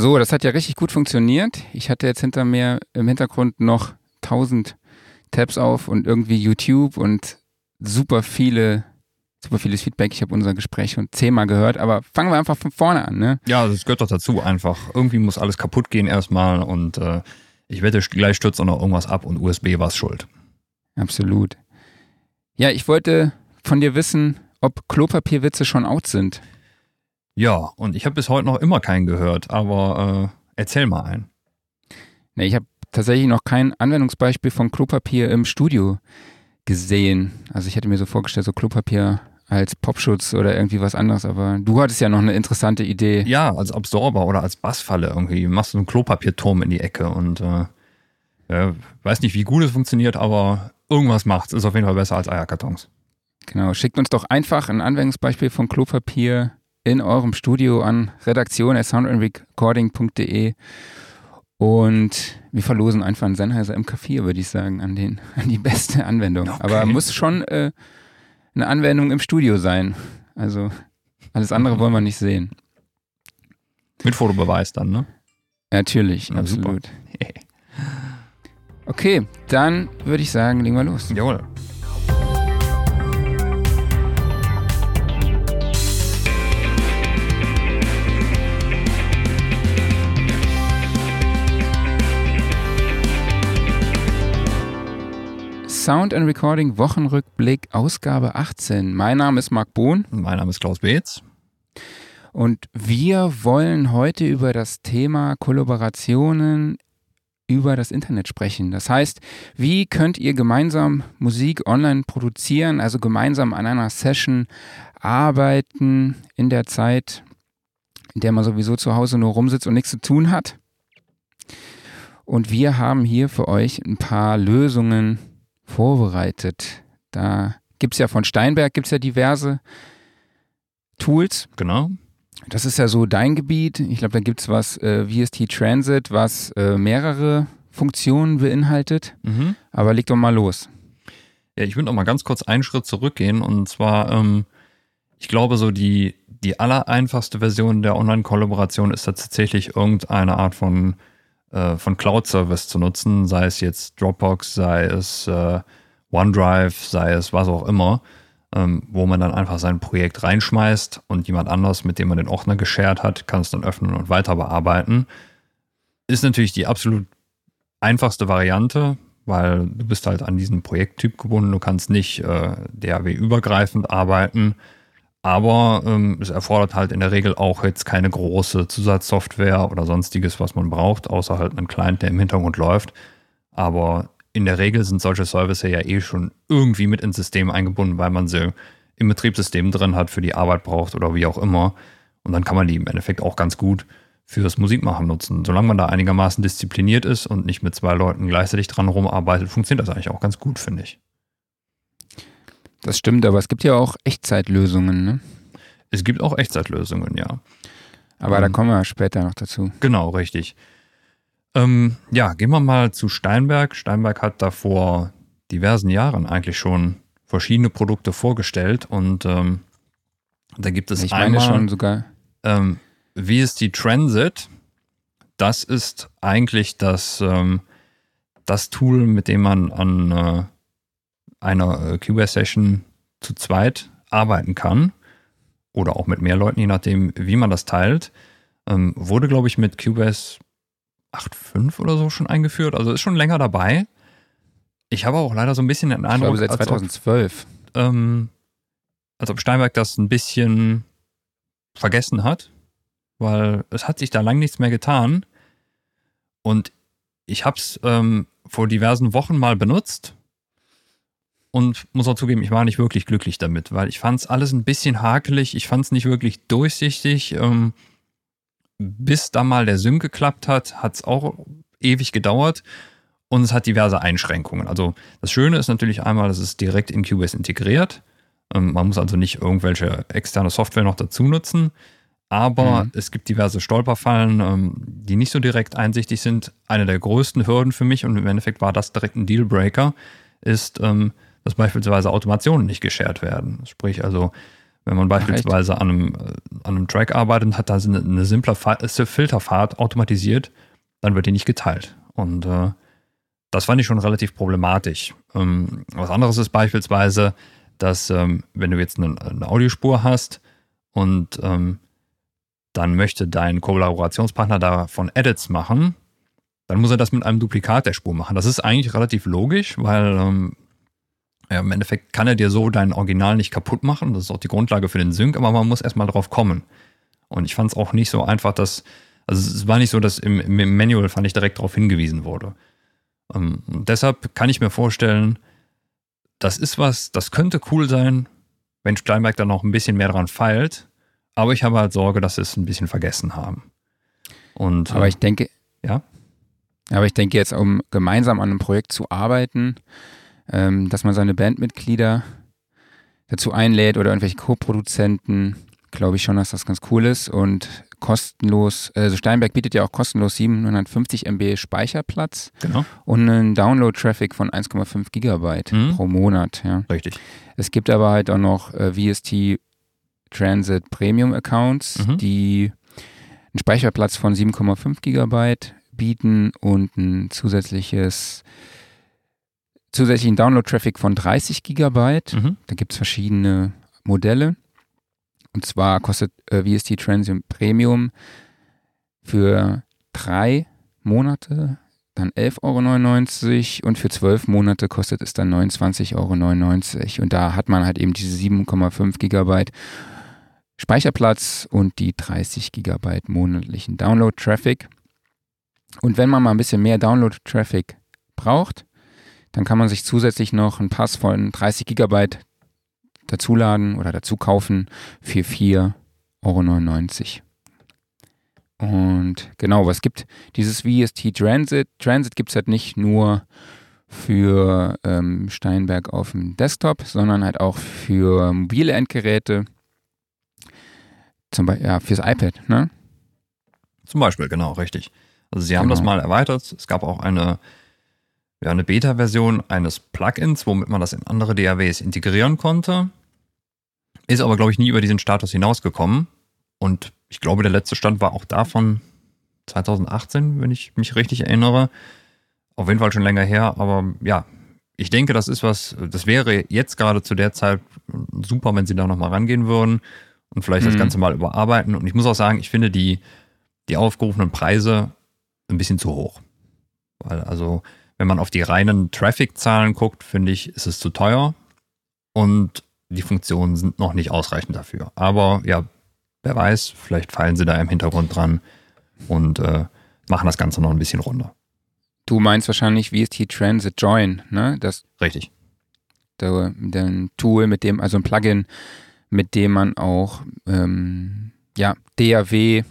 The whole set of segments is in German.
So, das hat ja richtig gut funktioniert. Ich hatte jetzt hinter mir im Hintergrund noch 1000 Tabs auf und irgendwie YouTube und super viele, super vieles Feedback. Ich habe unser Gespräch schon zehnmal gehört, aber fangen wir einfach von vorne an, ne? Ja, das gehört doch dazu einfach. Irgendwie muss alles kaputt gehen erstmal und äh, ich wette, gleich stürzt auch noch irgendwas ab und USB war es schuld. Absolut. Ja, ich wollte von dir wissen, ob Klopapierwitze schon out sind. Ja, und ich habe bis heute noch immer keinen gehört, aber äh, erzähl mal einen. Nee, ich habe tatsächlich noch kein Anwendungsbeispiel von Klopapier im Studio gesehen. Also ich hätte mir so vorgestellt, so Klopapier als Popschutz oder irgendwie was anderes, aber du hattest ja noch eine interessante Idee. Ja, als Absorber oder als Bassfalle irgendwie. Machst du einen Klopapierturm in die Ecke und äh, äh, weiß nicht, wie gut es funktioniert, aber irgendwas macht. Ist auf jeden Fall besser als Eierkartons. Genau, schickt uns doch einfach ein Anwendungsbeispiel von Klopapier in eurem Studio an redaktion.soundandrecording.de und wir verlosen einfach einen Sennheiser M4, würde ich sagen, an, den, an die beste Anwendung. Okay. Aber muss schon äh, eine Anwendung im Studio sein. Also alles andere wollen wir nicht sehen. Mit Fotobeweis dann, ne? Natürlich, Na, absolut. okay, dann würde ich sagen, legen wir los. Jawohl. Sound and Recording Wochenrückblick Ausgabe 18. Mein Name ist Marc Bohn. Mein Name ist Klaus Beetz. Und wir wollen heute über das Thema Kollaborationen über das Internet sprechen. Das heißt, wie könnt ihr gemeinsam Musik online produzieren, also gemeinsam an einer Session arbeiten in der Zeit, in der man sowieso zu Hause nur rumsitzt und nichts zu tun hat? Und wir haben hier für euch ein paar Lösungen vorbereitet. Da gibt es ja von Steinberg gibt's ja diverse Tools. Genau. Das ist ja so dein Gebiet. Ich glaube, da gibt es was äh, VST Transit, was äh, mehrere Funktionen beinhaltet. Mhm. Aber leg doch mal los. Ja, ich würde noch mal ganz kurz einen Schritt zurückgehen. Und zwar, ähm, ich glaube, so die, die allereinfachste Version der Online-Kollaboration ist tatsächlich irgendeine Art von äh, von Cloud-Service zu nutzen, sei es jetzt Dropbox, sei es äh, OneDrive, sei es was auch immer, ähm, wo man dann einfach sein Projekt reinschmeißt und jemand anders, mit dem man den Ordner geshared hat, kann es dann öffnen und weiter bearbeiten. Ist natürlich die absolut einfachste Variante, weil du bist halt an diesen Projekttyp gebunden. Du kannst nicht äh, DAW-übergreifend arbeiten. Aber ähm, es erfordert halt in der Regel auch jetzt keine große Zusatzsoftware oder sonstiges, was man braucht, außer halt einen Client, der im Hintergrund läuft. Aber in der Regel sind solche Services ja eh schon irgendwie mit ins System eingebunden, weil man sie im Betriebssystem drin hat, für die Arbeit braucht oder wie auch immer. Und dann kann man die im Endeffekt auch ganz gut fürs Musikmachen nutzen. Solange man da einigermaßen diszipliniert ist und nicht mit zwei Leuten gleichzeitig dran rumarbeitet, funktioniert das eigentlich auch ganz gut, finde ich. Das stimmt, aber es gibt ja auch Echtzeitlösungen, ne? Es gibt auch Echtzeitlösungen, ja. Aber ähm, da kommen wir später noch dazu. Genau, richtig. Ähm, ja, gehen wir mal zu Steinberg. Steinberg hat da vor diversen Jahren eigentlich schon verschiedene Produkte vorgestellt und ähm, da gibt es ich einmal, meine schon sogar. Ähm, VST Transit. Das ist eigentlich das, ähm, das Tool, mit dem man an äh, einer äh, Cubase-Session zu zweit arbeiten kann oder auch mit mehr Leuten, je nachdem, wie man das teilt. Ähm, wurde, glaube ich, mit Cubase 8.5 oder so schon eingeführt. Also ist schon länger dabei. Ich habe auch leider so ein bisschen den Eindruck, ich glaube, seit 2012. Als ob, ähm, als ob Steinberg das ein bisschen vergessen hat, weil es hat sich da lang nichts mehr getan. Und ich habe es ähm, vor diversen Wochen mal benutzt und muss auch zugeben, ich war nicht wirklich glücklich damit, weil ich fand es alles ein bisschen hakelig, ich fand es nicht wirklich durchsichtig. Ähm, bis da mal der Sync geklappt hat, hat es auch ewig gedauert und es hat diverse Einschränkungen. Also das Schöne ist natürlich einmal, dass es direkt in Cubase integriert. Ähm, man muss also nicht irgendwelche externe Software noch dazu nutzen. Aber mhm. es gibt diverse Stolperfallen, ähm, die nicht so direkt einsichtig sind. Eine der größten Hürden für mich, und im Endeffekt war das direkt ein Dealbreaker, ist, ähm, dass beispielsweise Automationen nicht geshared werden. Sprich also, Wenn man beispielsweise an einem, äh, an einem Track arbeitet und hat da eine, eine simple Filterfahrt automatisiert, dann wird die nicht geteilt. Und äh, das fand ich schon relativ problematisch. Ähm, was anderes ist beispielsweise, dass ähm, wenn du jetzt eine, eine Audiospur hast und ähm, dann möchte dein Kollaborationspartner davon Edits machen, dann muss er das mit einem Duplikat der Spur machen. Das ist eigentlich relativ logisch, weil ähm, ja, im Endeffekt kann er dir so dein Original nicht kaputt machen. Das ist auch die Grundlage für den Sync, aber man muss erstmal drauf kommen. Und ich fand es auch nicht so einfach, dass, also es war nicht so, dass im, im Manual fand ich direkt darauf hingewiesen wurde. Ähm, deshalb kann ich mir vorstellen, das ist was, das könnte cool sein, wenn Steinberg da noch ein bisschen mehr dran feilt. Aber ich habe halt Sorge, dass sie es ein bisschen vergessen haben. Und, aber ich denke, ja. Aber ich denke jetzt, um gemeinsam an einem Projekt zu arbeiten, ähm, dass man seine Bandmitglieder dazu einlädt oder irgendwelche Co-Produzenten, glaube ich schon, dass das ganz cool ist und kostenlos, also Steinberg bietet ja auch kostenlos 750 MB Speicherplatz genau. und einen Download-Traffic von 1,5 Gigabyte mhm. pro Monat. Ja. Richtig. Es gibt aber halt auch noch äh, VST Transit Premium Accounts, mhm. die einen Speicherplatz von 7,5 Gigabyte bieten und ein zusätzliches zusätzlichen Download-Traffic von 30 Gigabyte. Mhm. Da gibt es verschiedene Modelle. Und zwar kostet äh, VST Transium Premium für drei Monate dann 11,99 Euro und für zwölf Monate kostet es dann 29,99 Euro. Und da hat man halt eben diese 7,5 Gigabyte Speicherplatz und die 30 Gigabyte monatlichen Download-Traffic. Und wenn man mal ein bisschen mehr Download-Traffic braucht, dann kann man sich zusätzlich noch einen Pass von 30 Gigabyte dazuladen oder dazu kaufen für 4,99 Euro. Und genau, was gibt dieses VST Transit? Transit gibt es halt nicht nur für ähm, Steinberg auf dem Desktop, sondern halt auch für mobile Endgeräte. Zum Beispiel, ja, fürs iPad, ne? Zum Beispiel, genau, richtig. Also sie haben genau. das mal erweitert. Es gab auch eine ja, eine Beta-Version eines Plugins, womit man das in andere DAWs integrieren konnte. Ist aber, glaube ich, nie über diesen Status hinausgekommen. Und ich glaube, der letzte Stand war auch davon 2018, wenn ich mich richtig erinnere. Auf jeden Fall schon länger her, aber ja, ich denke, das ist was, das wäre jetzt gerade zu der Zeit super, wenn sie da nochmal rangehen würden und vielleicht mhm. das Ganze mal überarbeiten. Und ich muss auch sagen, ich finde die, die aufgerufenen Preise ein bisschen zu hoch. Weil also wenn man auf die reinen Traffic-Zahlen guckt, finde ich, ist es zu teuer und die Funktionen sind noch nicht ausreichend dafür. Aber ja, wer weiß, vielleicht fallen sie da im Hintergrund dran und äh, machen das Ganze noch ein bisschen runder. Du meinst wahrscheinlich VST Transit Join, ne? Das Richtig. Der, der Tool, mit dem, also ein Plugin, mit dem man auch ähm, ja, DAW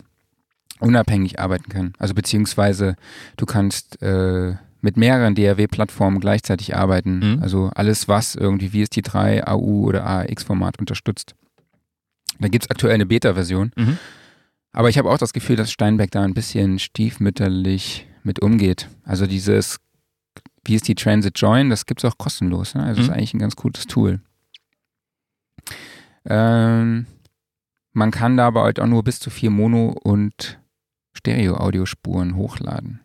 unabhängig arbeiten kann. Also beziehungsweise du kannst äh, mit mehreren DAW-Plattformen gleichzeitig arbeiten. Mhm. Also alles, was irgendwie VST3, AU oder AX-Format unterstützt. Da gibt es aktuell eine Beta-Version. Mhm. Aber ich habe auch das Gefühl, dass Steinbeck da ein bisschen stiefmütterlich mit umgeht. Also dieses VST Transit Join, das gibt es auch kostenlos. Ne? Also mhm. ist eigentlich ein ganz gutes Tool. Ähm, man kann da aber halt auch nur bis zu vier Mono- und Stereo-Audiospuren hochladen.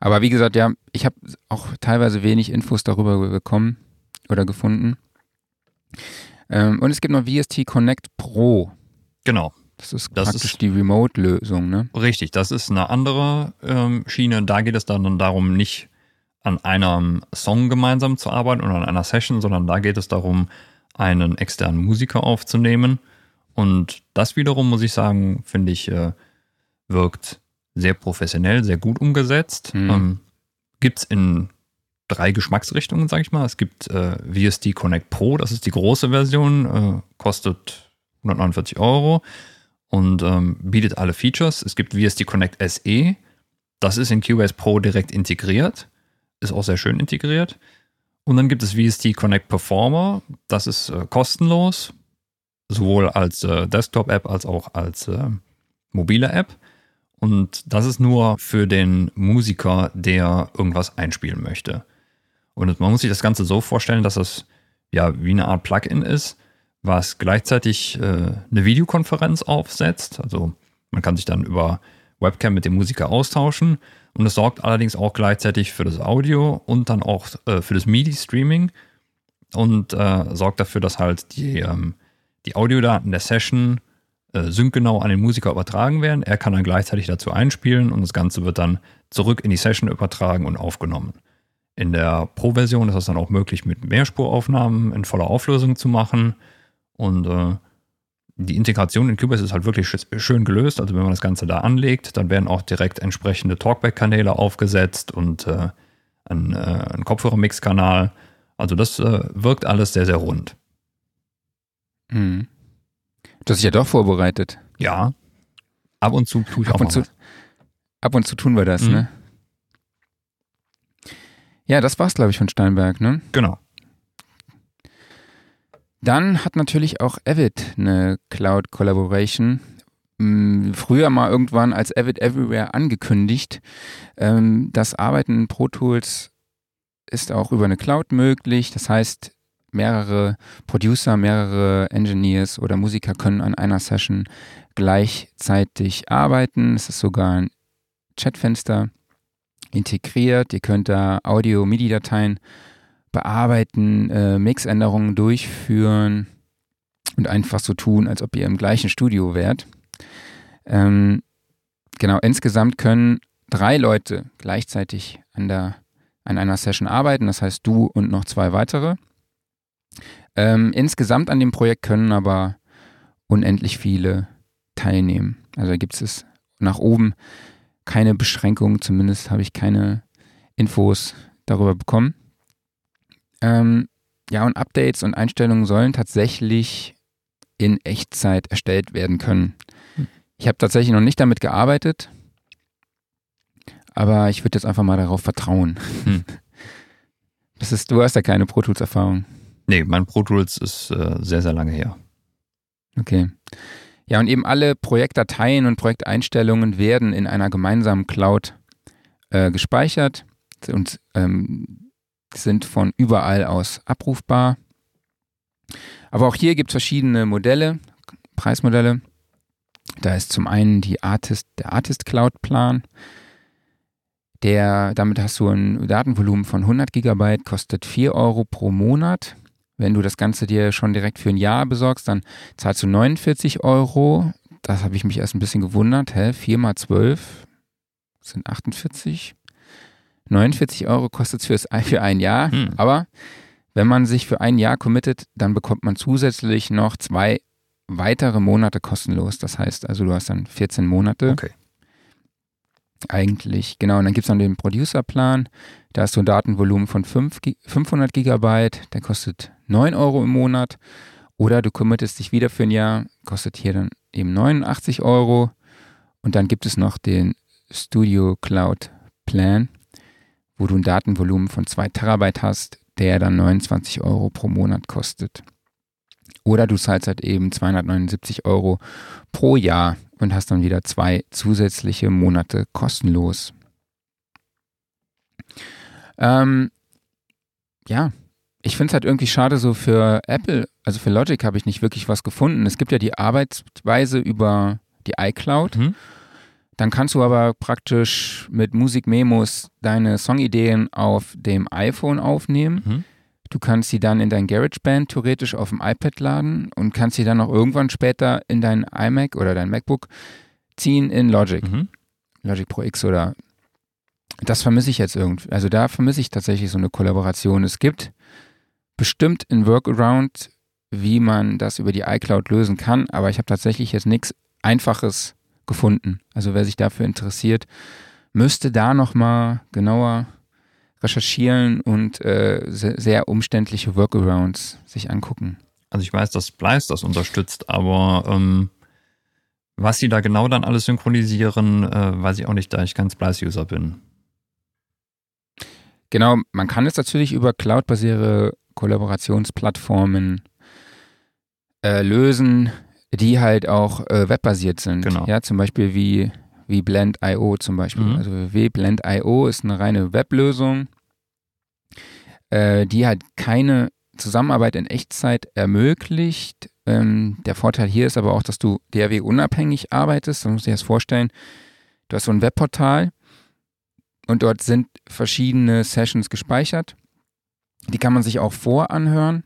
Aber wie gesagt, ja, ich habe auch teilweise wenig Infos darüber bekommen oder gefunden. Ähm, und es gibt noch VST Connect Pro. Genau. Das ist das praktisch ist, die Remote-Lösung, ne? Richtig, das ist eine andere ähm, Schiene. Da geht es dann darum, nicht an einem Song gemeinsam zu arbeiten oder an einer Session, sondern da geht es darum, einen externen Musiker aufzunehmen. Und das wiederum, muss ich sagen, finde ich, äh, wirkt sehr professionell, sehr gut umgesetzt. Mhm. Ähm, gibt es in drei Geschmacksrichtungen, sage ich mal. Es gibt äh, VSD Connect Pro, das ist die große Version, äh, kostet 149 Euro und ähm, bietet alle Features. Es gibt VSD Connect SE, das ist in Cubase Pro direkt integriert, ist auch sehr schön integriert. Und dann gibt es VSD Connect Performer, das ist äh, kostenlos, sowohl als äh, Desktop-App als auch als äh, mobile App. Und das ist nur für den Musiker, der irgendwas einspielen möchte. Und man muss sich das Ganze so vorstellen, dass das ja wie eine Art Plugin ist, was gleichzeitig äh, eine Videokonferenz aufsetzt. Also man kann sich dann über Webcam mit dem Musiker austauschen und es sorgt allerdings auch gleichzeitig für das Audio und dann auch äh, für das MIDI-Streaming und äh, sorgt dafür, dass halt die, ähm, die Audiodaten der Session äh, syncgenau an den Musiker übertragen werden. Er kann dann gleichzeitig dazu einspielen und das Ganze wird dann zurück in die Session übertragen und aufgenommen. In der Pro-Version ist es dann auch möglich, mit Mehrspuraufnahmen in voller Auflösung zu machen. Und äh, die Integration in Cubase ist halt wirklich schön gelöst. Also wenn man das Ganze da anlegt, dann werden auch direkt entsprechende Talkback-Kanäle aufgesetzt und äh, ein, äh, ein Kopfhörer-Mix-Kanal. Also das äh, wirkt alles sehr, sehr rund. Mhm. Du hast dich ja doch vorbereitet. Ja. Ab und zu tue ich ab auch und zu, Ab und zu tun wir das, mhm. ne? Ja, das war's, glaube ich, von Steinberg, ne? Genau. Dann hat natürlich auch Avid eine Cloud Collaboration. Hm, früher mal irgendwann als Avid Everywhere angekündigt. Ähm, das Arbeiten in Pro Tools ist auch über eine Cloud möglich. Das heißt, mehrere Producer, mehrere Engineers oder Musiker können an einer Session gleichzeitig arbeiten. Es ist sogar ein Chatfenster integriert. Ihr könnt da Audio-MIDI-Dateien bearbeiten, äh, Mixänderungen durchführen und einfach so tun, als ob ihr im gleichen Studio wärt. Ähm, genau, insgesamt können drei Leute gleichzeitig an, der, an einer Session arbeiten, das heißt du und noch zwei weitere. Ähm, insgesamt an dem Projekt können aber unendlich viele teilnehmen. Also gibt es nach oben keine Beschränkungen, zumindest habe ich keine Infos darüber bekommen. Ähm, ja, und Updates und Einstellungen sollen tatsächlich in Echtzeit erstellt werden können. Hm. Ich habe tatsächlich noch nicht damit gearbeitet, aber ich würde jetzt einfach mal darauf vertrauen. Hm. Das ist, du hast ja keine Pro Tools Erfahrung. Nee, mein Pro Tools ist äh, sehr, sehr lange her. Okay. Ja, und eben alle Projektdateien und Projekteinstellungen werden in einer gemeinsamen Cloud äh, gespeichert und ähm, sind von überall aus abrufbar. Aber auch hier gibt es verschiedene Modelle, Preismodelle. Da ist zum einen die Artist, der Artist Cloud Plan. Der, damit hast du ein Datenvolumen von 100 Gigabyte, kostet 4 Euro pro Monat. Wenn du das Ganze dir schon direkt für ein Jahr besorgst, dann zahlst du 49 Euro. Das habe ich mich erst ein bisschen gewundert. Hä? 4 mal 12 sind 48. 49 Euro kostet es für ein Jahr. Hm. Aber wenn man sich für ein Jahr committet, dann bekommt man zusätzlich noch zwei weitere Monate kostenlos. Das heißt also, du hast dann 14 Monate. Okay. Eigentlich, genau. Und dann gibt es noch den Producer-Plan. Da hast du ein Datenvolumen von 5, 500 Gigabyte. Der kostet 9 Euro im Monat. Oder du committest dich wieder für ein Jahr, kostet hier dann eben 89 Euro. Und dann gibt es noch den Studio Cloud Plan, wo du ein Datenvolumen von 2 Terabyte hast, der dann 29 Euro pro Monat kostet. Oder du zahlst halt eben 279 Euro pro Jahr und hast dann wieder zwei zusätzliche Monate kostenlos. Ähm, ja, ich finde es halt irgendwie schade, so für Apple, also für Logic habe ich nicht wirklich was gefunden. Es gibt ja die Arbeitsweise über die iCloud. Mhm. Dann kannst du aber praktisch mit Musikmemos deine Songideen auf dem iPhone aufnehmen. Mhm. Du kannst sie dann in dein GarageBand theoretisch auf dem iPad laden und kannst sie dann auch irgendwann später in dein iMac oder dein MacBook ziehen in Logic. Mhm. Logic Pro X oder das vermisse ich jetzt irgendwie. Also da vermisse ich tatsächlich so eine Kollaboration. Es gibt bestimmt ein Workaround, wie man das über die iCloud lösen kann, aber ich habe tatsächlich jetzt nichts Einfaches gefunden. Also wer sich dafür interessiert, müsste da nochmal genauer recherchieren und äh, sehr, umständliche Workarounds sich angucken. Also ich weiß, dass Splice das unterstützt, aber ähm, was sie da genau dann alles synchronisieren, äh, weiß ich auch nicht, da ich kein Splice-User bin. Genau, man kann es natürlich über cloud-basierte Kollaborationsplattformen äh, lösen, die halt auch äh, webbasiert sind. Genau. Ja, zum Beispiel wie wie Blend.io zum Beispiel. Mhm. Also www.blend.io ist eine reine Weblösung, äh, die halt keine Zusammenarbeit in Echtzeit ermöglicht, Ähm, der Vorteil hier ist aber auch, dass du DAW-unabhängig arbeitest. Du musst dir das vorstellen, du hast so ein Webportal und dort sind verschiedene Sessions gespeichert. Die kann man sich auch voranhören.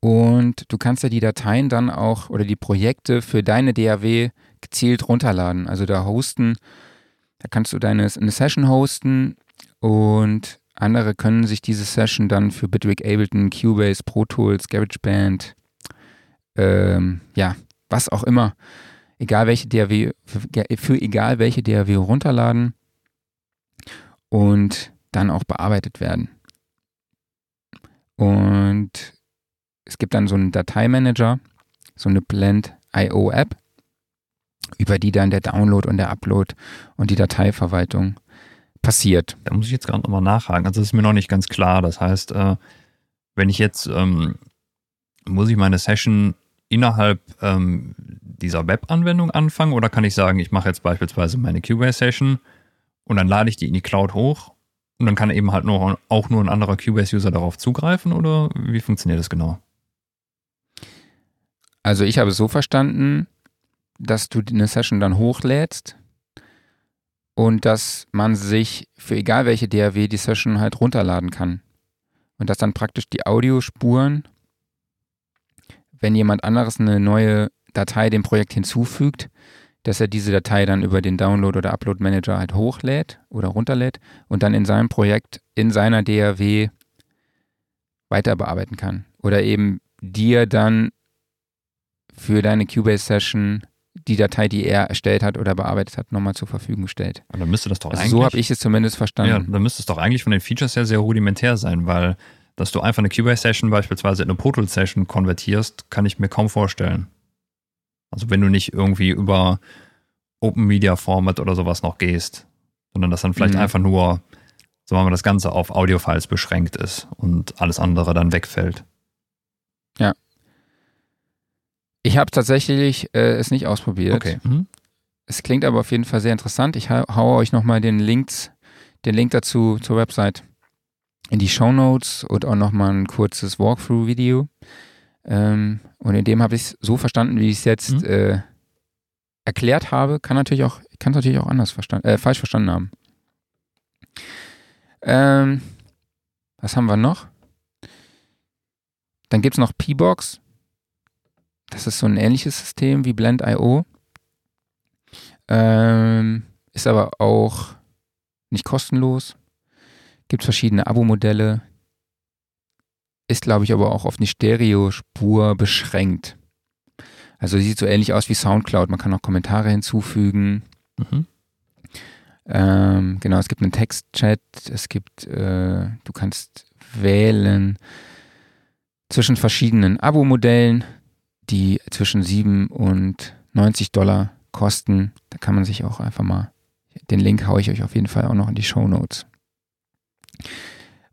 Und du kannst ja die Dateien dann auch oder die Projekte für deine DAW gezielt runterladen. Also da hosten, da kannst du deine eine Session hosten und andere können sich diese Session dann für Bitwig Ableton, Cubase, Pro Tools, GarageBand, ähm, ja, was auch immer, egal welche DAW, für egal welche DAW runterladen und dann auch bearbeitet werden. Und es gibt dann so einen Dateimanager, so eine Blend.io App, über die dann der Download und der Upload und die Dateiverwaltung passiert. Da muss ich jetzt gerade nochmal nachhaken. Also das ist mir noch nicht ganz klar. Das heißt, äh, wenn ich jetzt, ähm, muss ich meine Session innerhalb ähm, dieser Web-Anwendung anfangen oder kann ich sagen, ich mache jetzt beispielsweise meine Cubase-Session und dann lade ich die in die Cloud hoch und dann kann eben halt nur, auch nur ein anderer Cubase-User darauf zugreifen oder wie funktioniert das genau? Also ich habe es so verstanden, dass du eine Session dann hochlädst und dass man sich für egal welche DAW die Session halt runterladen kann. Und dass dann praktisch die Audiospuren, wenn jemand anderes eine neue Datei dem Projekt hinzufügt, dass er diese Datei dann über den Download- oder Upload-Manager halt hochlädt oder runterlädt und dann in seinem Projekt, in seiner DAW weiter bearbeiten kann. Oder eben dir dann für deine Cubase-Session die Datei, die er erstellt hat oder bearbeitet hat, nochmal zur Verfügung stellt. Und dann müsste das doch also eigentlich. So habe ich es zumindest verstanden. Ja, dann müsste es doch eigentlich von den Features her sehr rudimentär sein, weil dass du einfach eine Cubase-Session beispielsweise in eine Portal-Session konvertierst, kann ich mir kaum vorstellen. Also wenn du nicht irgendwie über Open Media Format oder sowas noch gehst, sondern dass dann vielleicht mhm. einfach nur, so haben wir das Ganze auf Audio-Files beschränkt ist und alles andere dann wegfällt. Ja. Ich habe tatsächlich äh, es nicht ausprobiert. Okay. Mhm. Es klingt aber auf jeden Fall sehr interessant. Ich hau, haue euch nochmal den Links, den Link dazu zur Website in die Show Notes und auch nochmal ein kurzes Walkthrough-Video. Ähm, und in dem habe ich es so verstanden, wie ich es jetzt mhm. äh, erklärt habe. Kann natürlich auch, kann es natürlich auch anders verstanden, äh, falsch verstanden haben. Ähm, was haben wir noch? Dann gibt es noch P-Box. Das ist so ein ähnliches System wie Blend.io. Ähm, ist aber auch nicht kostenlos. Gibt verschiedene Abo-Modelle. Ist, glaube ich, aber auch auf eine Stereospur beschränkt. Also sieht so ähnlich aus wie Soundcloud. Man kann auch Kommentare hinzufügen. Mhm. Ähm, genau, es gibt einen Textchat. Es gibt, äh, du kannst wählen zwischen verschiedenen Abo-Modellen die zwischen 7 und 90 Dollar kosten. Da kann man sich auch einfach mal, den Link haue ich euch auf jeden Fall auch noch in die Show Notes.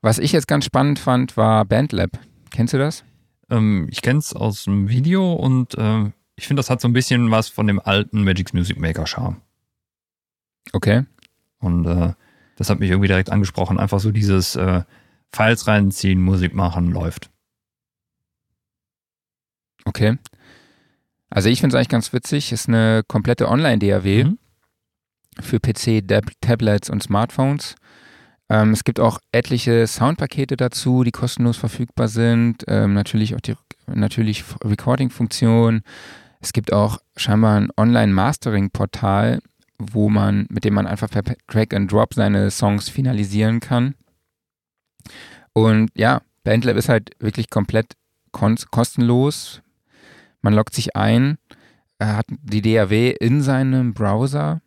Was ich jetzt ganz spannend fand, war Bandlab. Kennst du das? Ähm, ich kenne es aus dem Video und äh, ich finde, das hat so ein bisschen was von dem alten Magic's Music Maker Charme. Okay. Und äh, das hat mich irgendwie direkt angesprochen. Einfach so dieses äh, Files reinziehen, Musik machen, läuft. Okay. Also ich finde es eigentlich ganz witzig. Ist eine komplette Online-DAW mhm. für PC, Tablets und Smartphones. Ähm, es gibt auch etliche Soundpakete dazu, die kostenlos verfügbar sind. Ähm, natürlich auch die natürlich Recording-Funktion. Es gibt auch scheinbar ein Online-Mastering-Portal, wo man, mit dem man einfach per Drag and Drop seine Songs finalisieren kann. Und ja, Bandlab ist halt wirklich komplett kostenlos man loggt sich ein, hat die DAW in seinem Browser.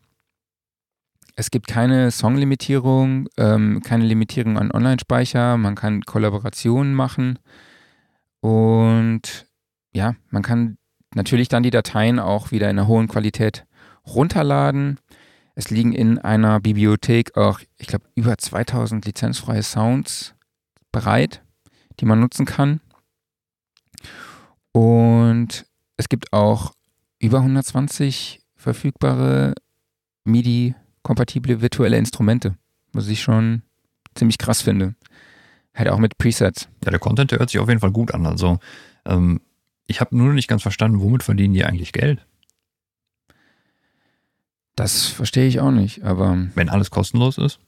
Es gibt keine Songlimitierung, ähm, keine Limitierung an Online-Speicher. Man kann Kollaborationen machen. Und ja, man kann natürlich dann die Dateien auch wieder in einer hohen Qualität runterladen. Es liegen in einer Bibliothek auch, ich glaube, über 2000 lizenzfreie Sounds bereit, die man nutzen kann. Und es gibt auch über 120 verfügbare MIDI-kompatible virtuelle Instrumente, was ich schon ziemlich krass finde. Halt auch mit Presets. Ja, der Content, der hört sich auf jeden Fall gut an. Also Ähm, ich habe nur nicht ganz verstanden, womit verdienen die eigentlich Geld? Das verstehe ich auch nicht, aber. Wenn alles kostenlos ist?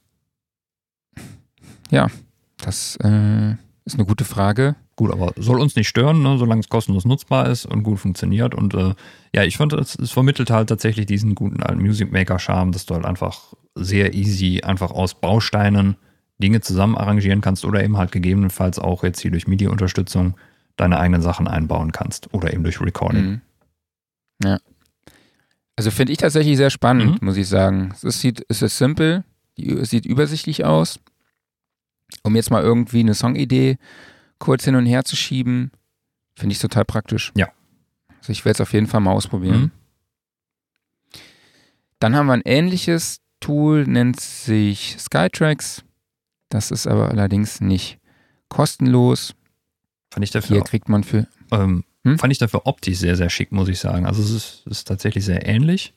Ja, das äh, ist eine gute Frage. Gut, aber soll uns nicht stören, ne, solange es kostenlos nutzbar ist und gut funktioniert. Und äh, ja, ich fand, es, es vermittelt halt tatsächlich diesen guten alten Music Maker-Charme, dass du halt einfach sehr easy einfach aus Bausteinen Dinge zusammen arrangieren kannst oder eben halt gegebenenfalls auch jetzt hier durch MIDI-Unterstützung deine eigenen Sachen einbauen kannst oder eben durch Recording. Mhm. Ja. Also finde ich tatsächlich sehr spannend, mhm. muss ich sagen. Es, sieht, es ist simpel, es sieht übersichtlich aus. Um jetzt mal irgendwie eine Songidee kurz hin und her zu schieben, finde ich total praktisch. Ja. Also ich werde es auf jeden Fall mal ausprobieren. Mhm. Dann haben wir ein ähnliches Tool, nennt sich Skytrax. Das ist aber allerdings nicht kostenlos. Fand ich dafür. Hier kriegt man für. Ähm, hm? Fand ich dafür optisch sehr, sehr schick, muss ich sagen. Also es ist, ist tatsächlich sehr ähnlich,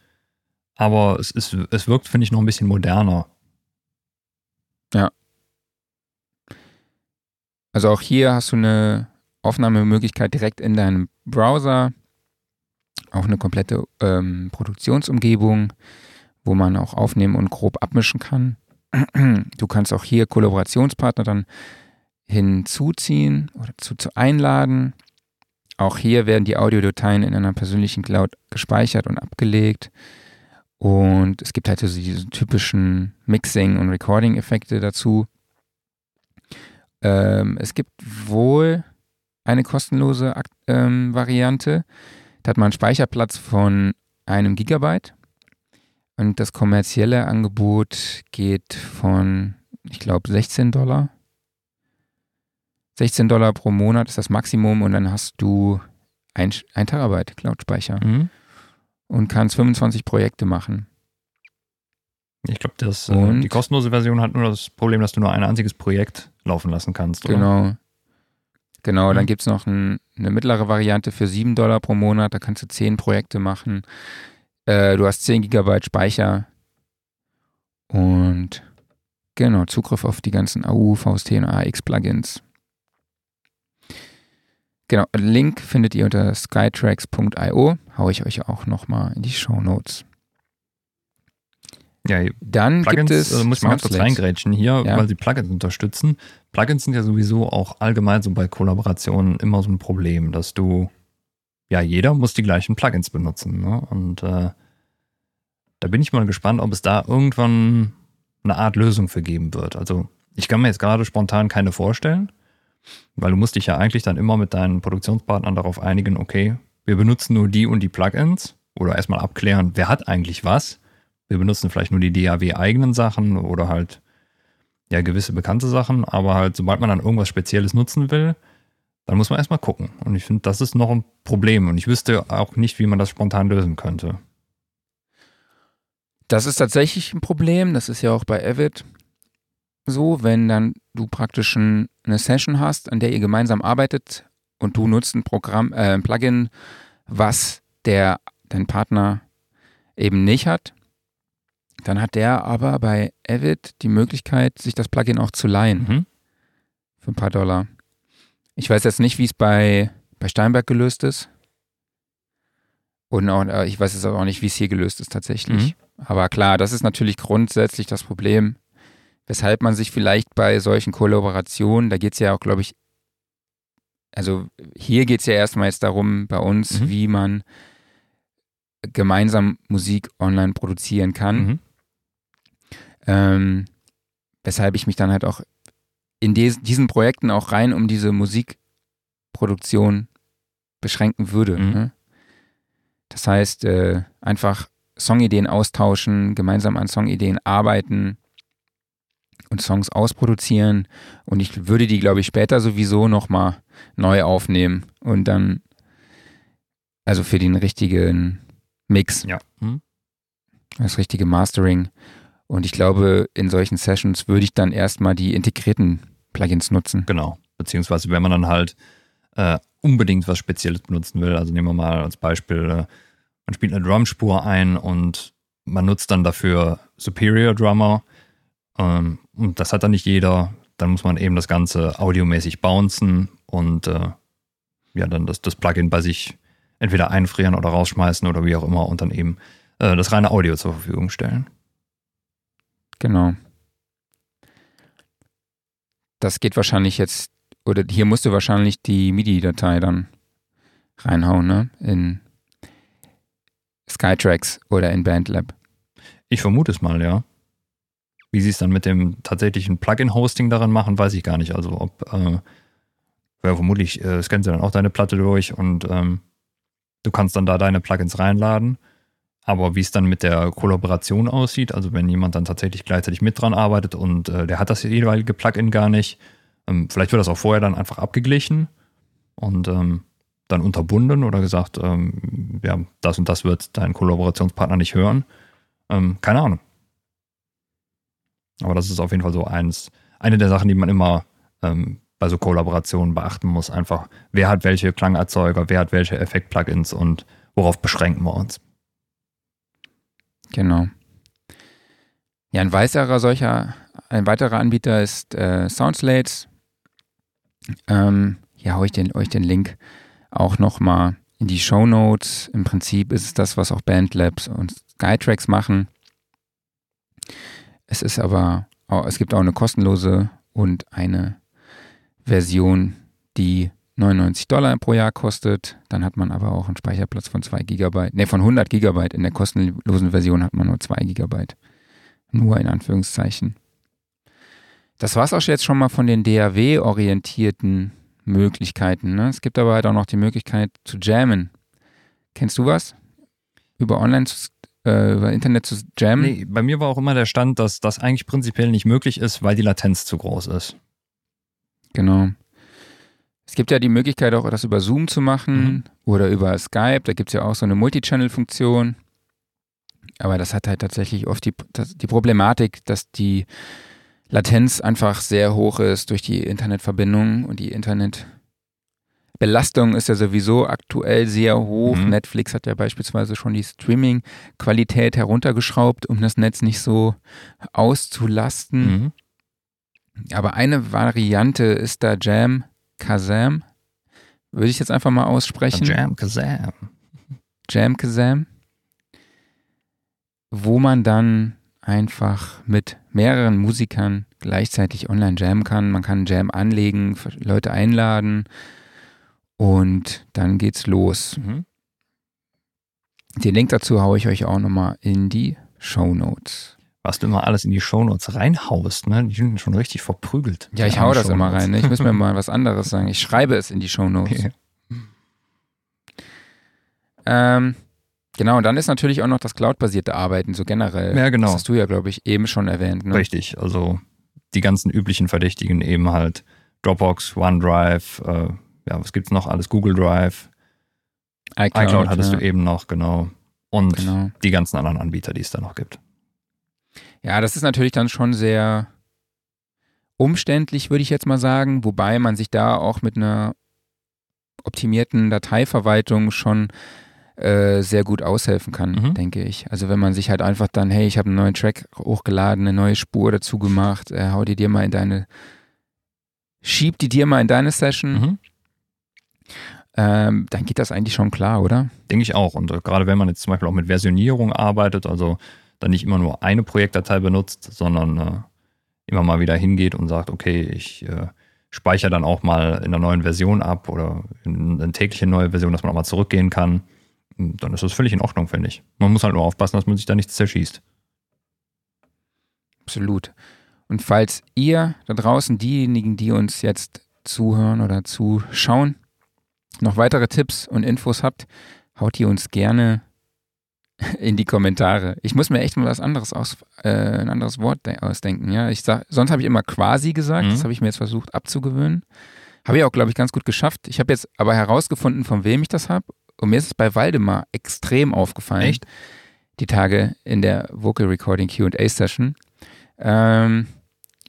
aber es, ist, es wirkt, finde ich, noch ein bisschen moderner. Ja. Also auch hier hast du eine Aufnahmemöglichkeit direkt in deinem Browser, auch eine komplette ähm, Produktionsumgebung, wo man auch aufnehmen und grob abmischen kann. Du kannst auch hier Kollaborationspartner dann hinzuziehen oder zu, zu einladen. Auch hier werden die Audiodateien in einer persönlichen Cloud gespeichert und abgelegt. Und es gibt halt so diese typischen Mixing- und Recording-Effekte dazu. Ähm, es gibt wohl eine kostenlose ähm, Variante. Da hat man einen Speicherplatz von einem Gigabyte. Und das kommerzielle Angebot geht von, ich glaube, 16 Dollar 16 Dollar pro Monat ist das Maximum und dann hast du ein, ein Terabyte Cloud-Speicher mhm. und kannst 25 Projekte machen. Ich glaube, äh, die kostenlose Version hat nur das Problem, dass du nur ein einziges Projekt laufen lassen kannst. Oder? Genau. Genau, mhm. dann gibt es noch ein, eine mittlere Variante für 7 Dollar pro Monat, da kannst du 10 Projekte machen. Äh, du hast 10 Gigabyte Speicher und genau, Zugriff auf die ganzen AU, VST und AX Plugins. Genau, Link findet ihr unter skytracks.io. Hau ich euch auch nochmal in die Show Notes. Ja, dann Plugins, gibt es. Also muss ich mal ganz kurz reingrätschen hier, ja. weil sie Plugins unterstützen. Plugins sind ja sowieso auch allgemein so bei Kollaborationen immer so ein Problem, dass du, ja, jeder muss die gleichen Plugins benutzen. Ne? Und äh, da bin ich mal gespannt, ob es da irgendwann eine Art Lösung für geben wird. Also, ich kann mir jetzt gerade spontan keine vorstellen. Weil du musst dich ja eigentlich dann immer mit deinen Produktionspartnern darauf einigen, okay, wir benutzen nur die und die Plugins oder erstmal abklären, wer hat eigentlich was. Wir benutzen vielleicht nur die DAW-eigenen Sachen oder halt ja gewisse bekannte Sachen, aber halt sobald man dann irgendwas Spezielles nutzen will, dann muss man erstmal gucken. Und ich finde, das ist noch ein Problem und ich wüsste auch nicht, wie man das spontan lösen könnte. Das ist tatsächlich ein Problem. Das ist ja auch bei Avid so, wenn dann du praktisch ein, eine Session hast, an der ihr gemeinsam arbeitet und du nutzt ein Programm, äh, ein Plugin, was der dein Partner eben nicht hat, dann hat der aber bei Avid die Möglichkeit, sich das Plugin auch zu leihen. Mhm. Für ein paar Dollar. Ich weiß jetzt nicht, wie es bei, bei Steinberg gelöst ist. Und auch, äh, ich weiß jetzt auch nicht, wie es hier gelöst ist tatsächlich. Mhm. Aber klar, das ist natürlich grundsätzlich das Problem weshalb man sich vielleicht bei solchen Kollaborationen, da geht es ja auch, glaube ich, also hier geht es ja erstmal jetzt darum, bei uns, mhm. wie man gemeinsam Musik online produzieren kann. Mhm. Ähm, weshalb ich mich dann halt auch in diesen Projekten auch rein um diese Musikproduktion beschränken würde. Mhm. Ne? Das heißt, äh, einfach Songideen austauschen, gemeinsam an Songideen arbeiten und Songs ausproduzieren und ich würde die, glaube ich, später sowieso nochmal neu aufnehmen und dann, also für den richtigen Mix. Ja. Hm. Das richtige Mastering. Und ich glaube, in solchen Sessions würde ich dann erstmal die integrierten Plugins nutzen. Genau. Beziehungsweise, wenn man dann halt äh, unbedingt was Spezielles benutzen will, also nehmen wir mal als Beispiel, äh, man spielt eine Drumspur ein und man nutzt dann dafür Superior Drummer, ähm, und das hat dann nicht jeder. Dann muss man eben das Ganze audiomäßig bouncen und äh, ja dann das, das Plugin bei sich entweder einfrieren oder rausschmeißen oder wie auch immer und dann eben äh, das reine Audio zur Verfügung stellen. Genau. Das geht wahrscheinlich jetzt, oder hier musst du wahrscheinlich die MIDI-Datei dann reinhauen, ne? In Skytracks oder in BandLab. Ich vermute es mal, ja. Wie sie es dann mit dem tatsächlichen Plugin-Hosting daran machen, weiß ich gar nicht. Also ob, äh, ja, vermutlich äh, scannen sie dann auch deine Platte durch und ähm, du kannst dann da deine Plugins reinladen. Aber wie es dann mit der Kollaboration aussieht, also wenn jemand dann tatsächlich gleichzeitig mit dran arbeitet und äh, der hat das jeweilige Plugin gar nicht, ähm, vielleicht wird das auch vorher dann einfach abgeglichen und ähm, dann unterbunden oder gesagt, ähm, ja, das und das wird dein Kollaborationspartner nicht hören. Ähm, keine Ahnung. Aber das ist auf jeden Fall so eins, eine der Sachen, die man immer ähm, bei so Kollaborationen beachten muss. Einfach, wer hat welche Klangerzeuger, wer hat welche Effekt-Plugins und worauf beschränken wir uns. Genau. Ja, ein weiterer solcher, ein weiterer Anbieter ist äh, Soundslates. Ähm, hier haue ich den, euch den Link auch nochmal in die Show Notes. Im Prinzip ist es das, was auch Bandlabs und Skytracks machen. Es ist aber, es gibt auch eine kostenlose und eine Version, die 99 Dollar pro Jahr kostet. Dann hat man aber auch einen Speicherplatz von 2 Gigabyte, ne, von 100 Gigabyte. In der kostenlosen Version hat man nur 2 Gigabyte. Nur in Anführungszeichen. Das war es auch jetzt schon mal von den DAW-orientierten Möglichkeiten. Ne? Es gibt aber halt auch noch die Möglichkeit zu jammen. Kennst du was? Über Online, äh, über Internet zu jammen? Nee, bei mir war auch immer der Stand, dass das eigentlich prinzipiell nicht möglich ist, weil die Latenz zu groß ist. Genau. Es gibt ja die Möglichkeit auch, das über Zoom zu machen mhm. oder über Skype. Da gibt es ja auch so eine Multichannel-Funktion. Aber das hat halt tatsächlich oft die, die Problematik, dass die Latenz einfach sehr hoch ist durch die Internetverbindung und die Internetbelastung ist ja sowieso aktuell sehr hoch. Mhm. Netflix hat ja beispielsweise schon die Streaming-Qualität heruntergeschraubt, um das Netz nicht so auszulasten. Mhm. Aber eine Variante ist da Jam Kazam. Würde ich jetzt einfach mal aussprechen. Jam Kazam. Jam Kazam. Wo man dann einfach mit mehreren Musikern gleichzeitig online jammen kann. Man kann Jam anlegen, Leute einladen und dann geht's los. Mhm. Den Link dazu haue ich euch auch nochmal in die Show Notes. Was du immer alles in die Shownotes reinhaust, ne? Die sind schon richtig verprügelt. Ja, ich hau das immer rein. Ne? Ich muss mir mal was anderes sagen. Ich schreibe es in die Shownotes. Okay. Ähm, Genau, und dann ist natürlich auch noch das Cloud-basierte Arbeiten so generell. Ja, genau. Das hast du ja, glaube ich, eben schon erwähnt. Ne? Richtig, also die ganzen üblichen Verdächtigen eben halt Dropbox, OneDrive, äh, ja, was gibt's noch alles? Google Drive, iCloud, iCloud hattest ja. du eben noch, genau. Und genau. die ganzen anderen Anbieter, die es da noch gibt. Ja, das ist natürlich dann schon sehr umständlich, würde ich jetzt mal sagen, wobei man sich da auch mit einer optimierten Dateiverwaltung schon äh, sehr gut aushelfen kann, mhm. denke ich. Also wenn man sich halt einfach dann, hey, ich habe einen neuen Track hochgeladen, eine neue Spur dazu gemacht, äh, hau die dir mal in deine, schieb die dir mal in deine Session. Mhm. Ähm, dann geht das eigentlich schon klar, oder? Denke ich auch. Und äh, gerade wenn man jetzt zum Beispiel auch mit Versionierung arbeitet, also dann nicht immer nur eine Projektdatei benutzt, sondern äh, immer mal wieder hingeht und sagt, okay, ich äh, speichere dann auch mal in einer neuen Version ab oder in eine tägliche neue Version, dass man auch mal zurückgehen kann dann ist das völlig in Ordnung, finde ich. Man muss halt nur aufpassen, dass man sich da nichts zerschießt. Absolut. Und falls ihr da draußen, diejenigen, die uns jetzt zuhören oder zuschauen, noch weitere Tipps und Infos habt, haut ihr uns gerne in die Kommentare. Ich muss mir echt mal was anderes aus, äh, ein anderes Wort ausdenken. Ja, ich sag, sonst habe ich immer quasi gesagt. Mhm. Das habe ich mir jetzt versucht abzugewöhnen. Habe ich auch, glaube ich, ganz gut geschafft. Ich habe jetzt aber herausgefunden, von wem ich das habe und mir ist es bei Waldemar extrem aufgefallen. Echt? Die Tage in der Vocal Recording QA Session. Ähm,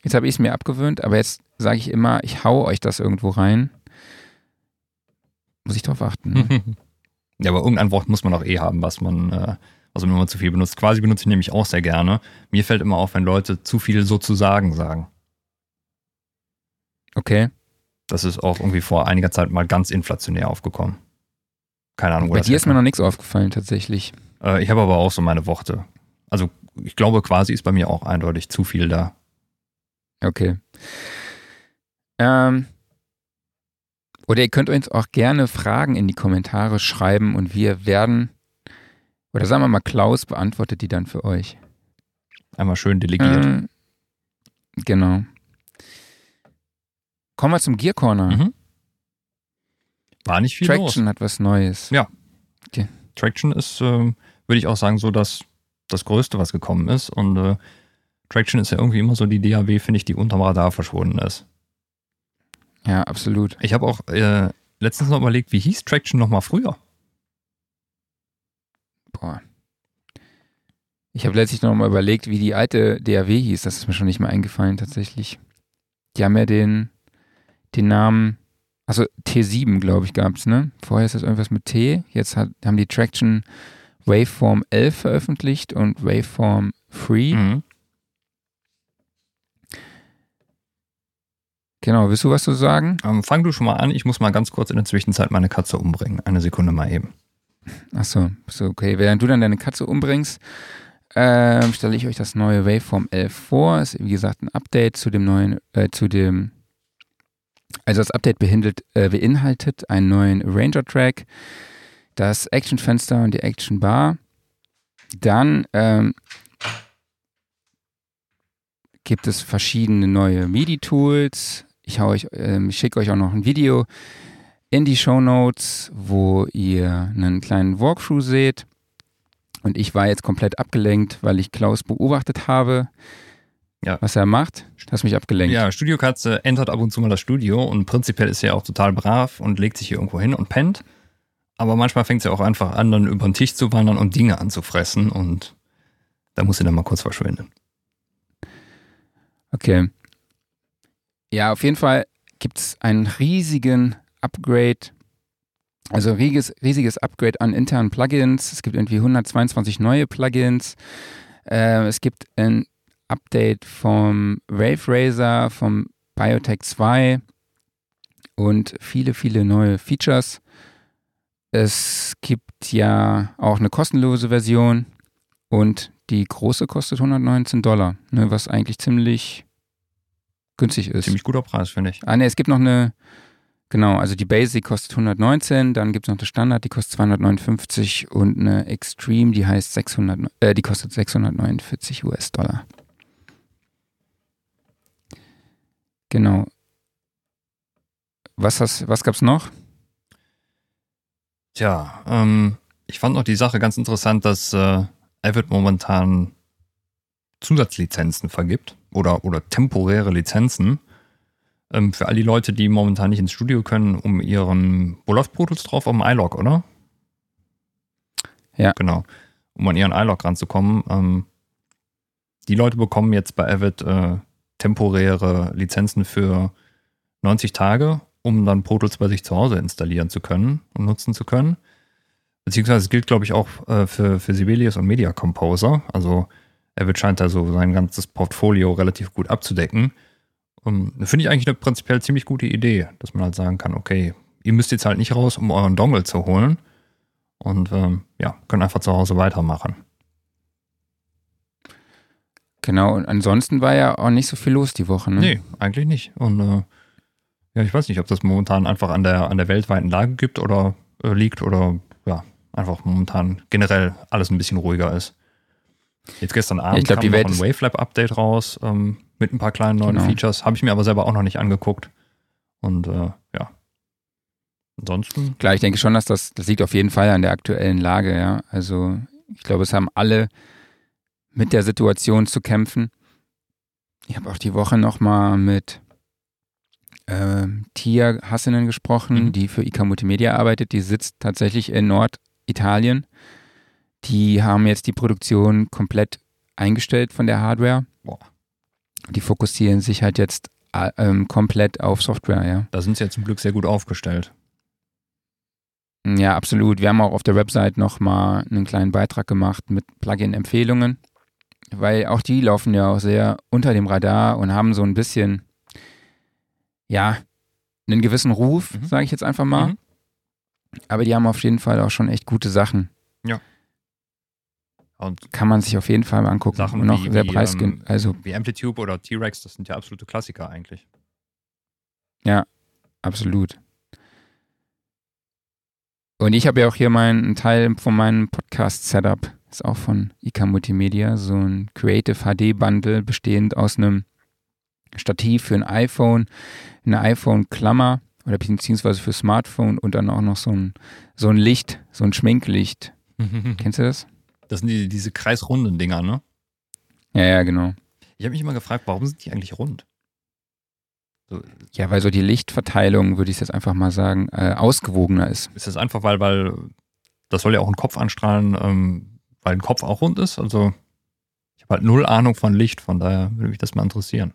jetzt habe ich es mir abgewöhnt, aber jetzt sage ich immer, ich hau euch das irgendwo rein. Muss ich drauf achten. Ne? ja, aber irgendein Wort muss man auch eh haben, was man, äh, also wenn man zu viel benutzt. Quasi benutze ich nämlich auch sehr gerne. Mir fällt immer auf, wenn Leute zu viel sozusagen sagen. Okay. Das ist auch irgendwie vor einiger Zeit mal ganz inflationär aufgekommen. Keine Ahnung. wo Bei das dir ist mir noch nichts aufgefallen tatsächlich. Äh, ich habe aber auch so meine Worte. Also ich glaube, quasi ist bei mir auch eindeutig zu viel da. Okay. Ähm, oder ihr könnt uns auch gerne Fragen in die Kommentare schreiben und wir werden, oder sagen wir mal, Klaus beantwortet die dann für euch. Einmal schön delegiert. Ähm, genau. Kommen wir zum Gear Corner. Mhm. War nicht viel Traction los. hat was Neues. Ja. Traction ist, ähm, würde ich auch sagen, so das, das Größte, was gekommen ist. Und äh, Traction ist ja irgendwie immer so die DAW, finde ich, die unterm Radar verschwunden ist. Ja, absolut. Ich habe auch äh, letztens noch überlegt, wie hieß Traction nochmal früher? Boah. Ich habe letztlich noch mal überlegt, wie die alte DAW hieß. Das ist mir schon nicht mehr eingefallen tatsächlich. Die haben ja den, den Namen, also T7, glaube ich, gab es, ne? Vorher ist das irgendwas mit T. Jetzt hat, haben die Traction Waveform 11 veröffentlicht und Waveform Free. Mhm. Genau, willst du was zu sagen? Ähm, fang du schon mal an. Ich muss mal ganz kurz in der Zwischenzeit meine Katze umbringen. Eine Sekunde mal eben. Achso, so, okay. Während du dann deine Katze umbringst, ähm, stelle ich euch das neue Waveform 11 vor. Ist wie gesagt ein Update zu dem neuen, äh, zu dem, also das Update äh, beinhaltet einen neuen Arranger-Track, das Action-Fenster und die Action-Bar. Dann ähm, gibt es verschiedene neue MIDI-Tools. Ich, euch, ähm, ich schicke euch auch noch ein Video in die Show Notes, wo ihr einen kleinen Walkthrough seht. Und ich war jetzt komplett abgelenkt, weil ich Klaus beobachtet habe, Ja. was er macht. Du hast mich abgelenkt. Ja, Studiokatze entert ab und zu mal das Studio und prinzipiell ist sie ja auch total brav und legt sich hier irgendwo hin und pennt. Aber manchmal fängt sie auch einfach an, dann über den Tisch zu wandern und Dinge anzufressen und da muss sie dann mal kurz verschwinden. Okay. Ja, auf jeden Fall gibt es einen riesigen Upgrade, also riesiges, riesiges Upgrade an internen Plugins. Es gibt irgendwie 122 neue Plugins. Äh, es gibt ein Update vom Wave Razer, vom Biotech 2 und viele, viele neue Features. Es gibt ja auch eine kostenlose Version und die große kostet 119 Dollar, ne, was eigentlich ziemlich günstig ist. Ziemlich guter Preis, finde ich. Ah, ne, es gibt noch eine, genau, also die Basic kostet 119, dann gibt es noch eine Standard, die kostet 259 und eine Extreme, die heißt 600, äh, die kostet 649 US-Dollar. Genau. Was, hast, was gab's noch? Tja, ähm, ich fand noch die Sache ganz interessant, dass äh, Avid momentan Zusatzlizenzen vergibt oder, oder temporäre Lizenzen ähm, für all die Leute, die momentan nicht ins Studio können, um ihren, wo läuft Pro Tools drauf? Am iLog, oder? Ja. Genau. Um an ihren iLog ranzukommen. Ähm, die Leute bekommen jetzt bei Avid äh, temporäre Lizenzen für 90 Tage, um dann Pro Tools bei sich zu Hause installieren zu können und nutzen zu können. Beziehungsweise es gilt, glaube ich, auch äh, für, für Sibelius und Media Composer. Also Avid scheint da so sein ganzes Portfolio relativ gut abzudecken. Um, Finde ich eigentlich eine prinzipiell ziemlich gute Idee, dass man halt sagen kann, okay, ihr müsst jetzt halt nicht raus, um euren Dongle zu holen. Und ähm, ja, könnt einfach zu Hause weitermachen. Genau, und ansonsten war ja auch nicht so viel los die Woche, ne? Nee, eigentlich nicht. Und äh, ja, ich weiß nicht, ob das momentan einfach an der, an der weltweiten Lage gibt oder äh, liegt oder ja, einfach momentan generell alles ein bisschen ruhiger ist. Jetzt gestern Abend ich glaub, kam die noch Welt ein ist- Wavelab-Update raus ähm, mit ein paar kleinen neuen Genau. Features. Habe ich mir aber selber auch noch nicht angeguckt. Und äh, ja. Ansonsten, Klar, ich denke schon, dass das, das liegt auf jeden Fall an der aktuellen Lage, ja. Also ich glaube, es haben alle mit der Situation zu kämpfen. Ich habe auch die Woche nochmal mit ähm, Tia Hassenen gesprochen, Mhm. die für IK Multimedia arbeitet. Die sitzt tatsächlich in Norditalien. Die haben jetzt die Produktion komplett eingestellt von der Hardware. Boah. Die fokussieren sich halt jetzt äh, ähm, komplett auf Software, ja. da sind sie ja zum Glück sehr gut aufgestellt. Ja, absolut. Wir haben auch auf der Website nochmal einen kleinen Beitrag gemacht mit Plugin-Empfehlungen, weil auch die laufen ja auch sehr unter dem Radar und haben so ein bisschen, ja, einen gewissen Ruf, Mhm. sage ich jetzt einfach mal. Mhm. Aber die haben auf jeden Fall auch schon echt gute Sachen. Und Kann man sich auf jeden Fall mal angucken. Sachen Und auch wie- sehr preisgünstig. ähm, also wie Amplitude oder T-Rex, das sind ja absolute Klassiker eigentlich. absolut. Und ich habe ja auch hier meinen einen Teil von meinem Podcast-Setup. Ist auch von IK Multimedia, so ein Creative HD-Bundle bestehend aus einem Stativ für ein iPhone, eine iPhone-Klammer oder beziehungsweise für Smartphone und dann auch noch so ein, so ein Licht, so ein Schminklicht. Kennst du das? Das sind die, diese kreisrunden Dinger, ne? Ja, ja, genau. Ich habe mich immer gefragt, warum sind die eigentlich rund? So, Ja, weil so die Lichtverteilung, würde ich jetzt einfach mal sagen, äh, ausgewogener ist. ist das einfach, weil, weil das soll ja auch einen Kopf anstrahlen, ähm, weil ein Kopf auch rund ist? Also ich habe halt null Ahnung von Licht, von daher würde mich das mal interessieren.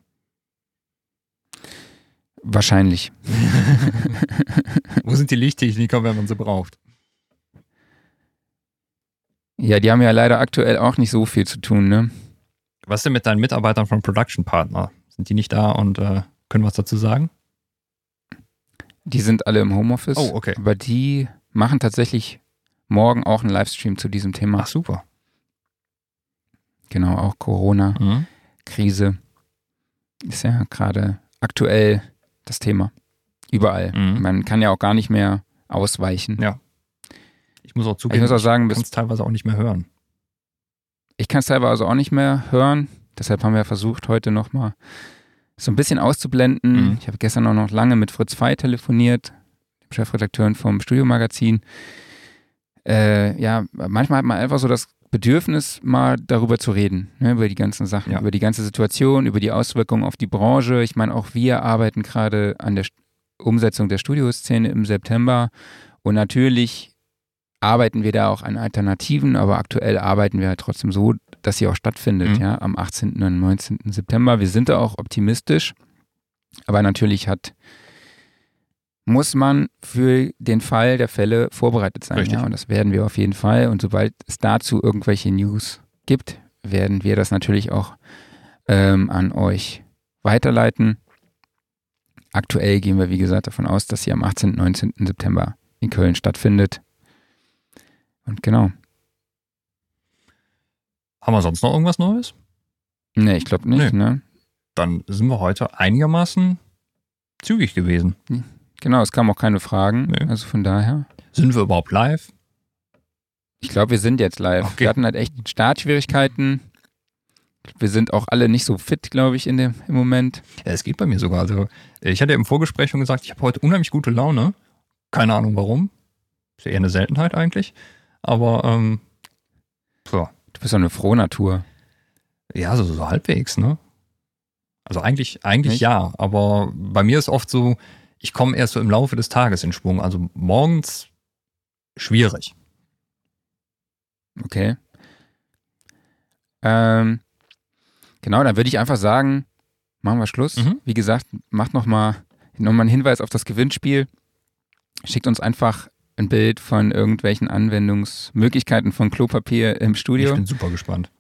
Wahrscheinlich. Wo sind die Lichttechniker, wenn man sie braucht? Ja, die haben ja leider aktuell auch nicht so viel zu tun, ne? Was denn mit deinen Mitarbeitern von Production Partner? Sind die nicht da und äh, können was dazu sagen? Die sind alle im Homeoffice. Oh, okay. Aber die machen tatsächlich morgen auch einen Livestream zu diesem Thema. Ach, super. Genau, auch Corona-Krise Mhm. ist ja gerade aktuell das Thema. Überall. Mhm. Man kann ja auch gar nicht mehr ausweichen. Ja. Ich muss auch ich zugeben, muss auch sagen, ich kann es teilweise auch nicht mehr hören. Ich kann es teilweise auch nicht mehr hören. Deshalb haben wir versucht, heute nochmal so ein bisschen auszublenden. Mhm. Ich habe gestern auch noch lange mit Fritz Fey telefoniert, dem Chefredakteur vom Studiomagazin. Äh, ja, manchmal hat man einfach so das Bedürfnis, mal darüber zu reden, ne, über die ganzen Sachen, Ja. über die ganze Situation, über die Auswirkungen auf die Branche. Ich meine, auch wir arbeiten gerade an der Umsetzung der Studioszene im September und natürlich arbeiten wir da auch an Alternativen, aber aktuell arbeiten wir halt trotzdem so, dass sie auch stattfindet, Mhm. ja, am 18. und 19. September. Wir sind da auch optimistisch, aber natürlich hat muss man für den Fall der Fälle vorbereitet sein, Richtig. ja, und das werden wir auf jeden Fall. Und sobald es dazu irgendwelche News gibt, werden wir das natürlich auch ähm, an euch weiterleiten. Aktuell gehen wir, wie gesagt, davon aus, dass sie am 18. und 19. September in Köln stattfindet. Und genau. Haben wir sonst noch irgendwas Neues? Nee, ich glaube nicht, Nee. ne? Dann sind wir heute einigermaßen zügig gewesen. Genau, es kamen auch keine Fragen. Nee. Also von daher. Sind wir überhaupt live? Ich glaube, wir sind jetzt live. Okay. Wir hatten halt echt Startschwierigkeiten. Wir sind auch alle nicht so fit, glaube ich, in dem, im Moment. Ja, es geht bei mir sogar. Also, ich hatte im Vorgespräch schon gesagt, ich habe heute unheimlich gute Laune. Keine Ahnung warum. Ist ja eher eine Seltenheit eigentlich. Aber ähm, so, Du bist doch eine frohe Natur. ja, so, so halbwegs, ne? Also eigentlich, eigentlich Nicht? ja, aber bei mir ist oft so, ich komme erst so im Laufe des Tages in Schwung. Also morgens schwierig. Okay. Ähm, genau, dann würde ich einfach sagen, machen wir Schluss. Mhm. Wie gesagt, macht nochmal noch mal einen Hinweis auf das Gewinnspiel. Schickt uns einfach ein Bild von irgendwelchen Anwendungsmöglichkeiten von Klopapier im Ich Studio. bin super gespannt.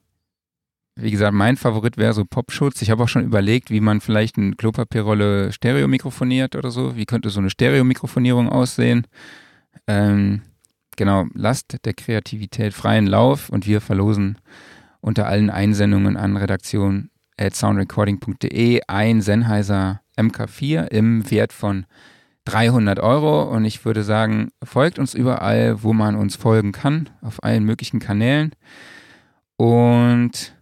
Wie gesagt, mein Favorit wäre so Popschutz. Ich habe auch schon überlegt, wie man vielleicht eine Klopapierrolle stereo mikrofoniert oder so. Wie könnte so eine Stereo-Mikrofonierung aussehen? Ähm, genau, lasst der Kreativität freien Lauf und wir verlosen unter allen Einsendungen an redaktion at soundrecording.de ein Sennheiser MK4 im Wert von 300 Euro und ich würde sagen, folgt uns überall, wo man uns folgen kann, auf allen möglichen Kanälen. Und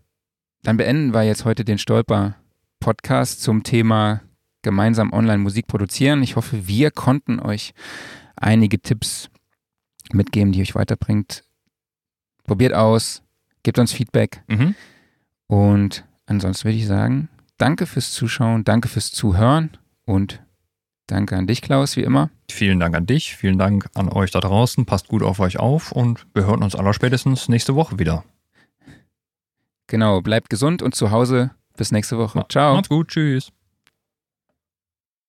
dann beenden wir jetzt heute den Stolper-Podcast zum Thema gemeinsam Online-Musik produzieren. Ich hoffe, wir konnten euch einige Tipps mitgeben, die euch weiterbringt. Probiert aus, gebt uns Feedback Mhm. und ansonsten würde ich sagen, danke fürs Zuschauen, danke fürs Zuhören und danke an dich, Klaus, wie immer. Vielen Dank an dich, vielen Dank an euch da draußen. Passt gut auf euch auf und wir hören uns allerspätestens nächste Woche wieder. Genau, bleibt gesund und zu Hause. Bis nächste Woche. Ciao. Macht's gut, tschüss.